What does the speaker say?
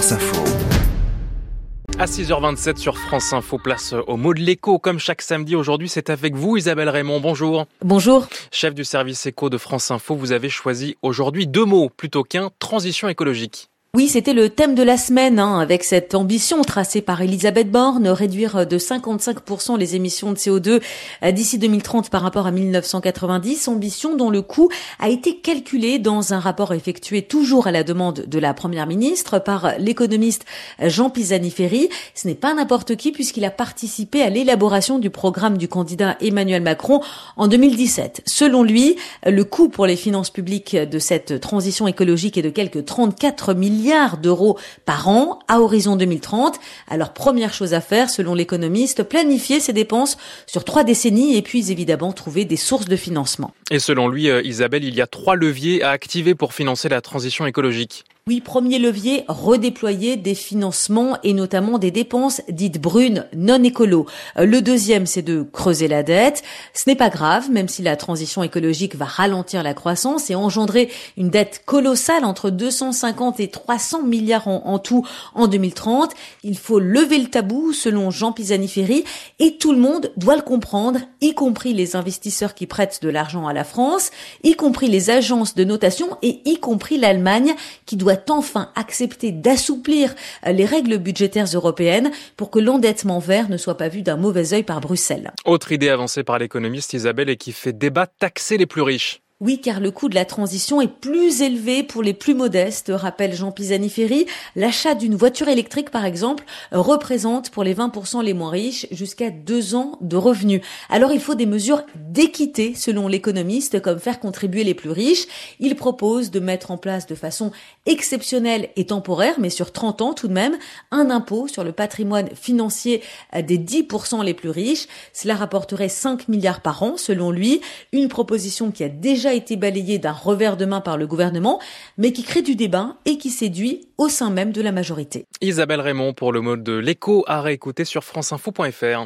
France Info. À 6h27 sur France Info, place au mot de l'écho. Comme chaque samedi, aujourd'hui, c'est avec vous, Isabelle Raymond. Bonjour. Bonjour. Chef du service écho de France Info, vous avez choisi aujourd'hui deux mots plutôt qu'un, transition écologique. Oui, c'était le thème de la semaine, hein, avec cette ambition tracée par Elisabeth Borne, réduire de 55% les émissions de CO2 euh, d'ici 2030 par rapport à 1990, ambition dont le coût a été calculé dans un rapport effectué toujours à la demande de la Première ministre par l'économiste Jean Pisani-Ferry. Ce n'est pas n'importe qui puisqu'il a participé à l'élaboration du programme du candidat Emmanuel Macron en 2017. Selon lui, le coût pour les finances publiques de cette transition écologique est de quelques 34 milliards milliards d'euros par an à horizon 2030. Alors première chose à faire, selon l'économiste, planifier ses dépenses sur trois décennies et puis évidemment trouver des sources de financement. Et selon lui, euh, Isabelle, il y a trois leviers à activer pour financer la transition écologique. Oui, premier levier, redéployer des financements et notamment des dépenses dites brunes, non écolo. Euh, le deuxième, c'est de creuser la dette. Ce n'est pas grave, même si la transition écologique va ralentir la croissance et engendrer une dette colossale entre 250 et 300 milliards en, tout en 2030. Il faut lever le tabou, selon Jean Pisani-Ferry, et tout le monde doit le comprendre, y compris les investisseurs qui prêtent de l'argent à la France, y compris les agences de notation et y compris l'Allemagne qui doit enfin accepter d'assouplir euh, les règles budgétaires européennes pour que l'endettement vert ne soit pas vu d'un mauvais œil par Bruxelles. Autre idée avancée par l'économiste Isabelle et qui fait débat, taxer les plus riches. Oui, car le coût de la transition est plus élevé pour les plus modestes, rappelle Jean Pisani-Ferry. L'achat d'une voiture électrique, par exemple, représente pour les 20% les moins riches jusqu'à deux ans de revenus. Alors il faut des mesures d'équité, selon l'économiste, comme faire contribuer les plus riches. Il propose de mettre en place de façon exceptionnelle et temporaire, mais sur 30 ans tout de même, un impôt sur le patrimoine financier des 10% les plus riches. Cela rapporterait 5 milliards par an, selon lui. Une proposition qui a déjà été balayé d'un revers de main par le gouvernement, mais qui crée du débat et qui séduit au sein même de la majorité. Isabelle Raymond pour le mode de l'écho à réécouter sur franceinfo.fr.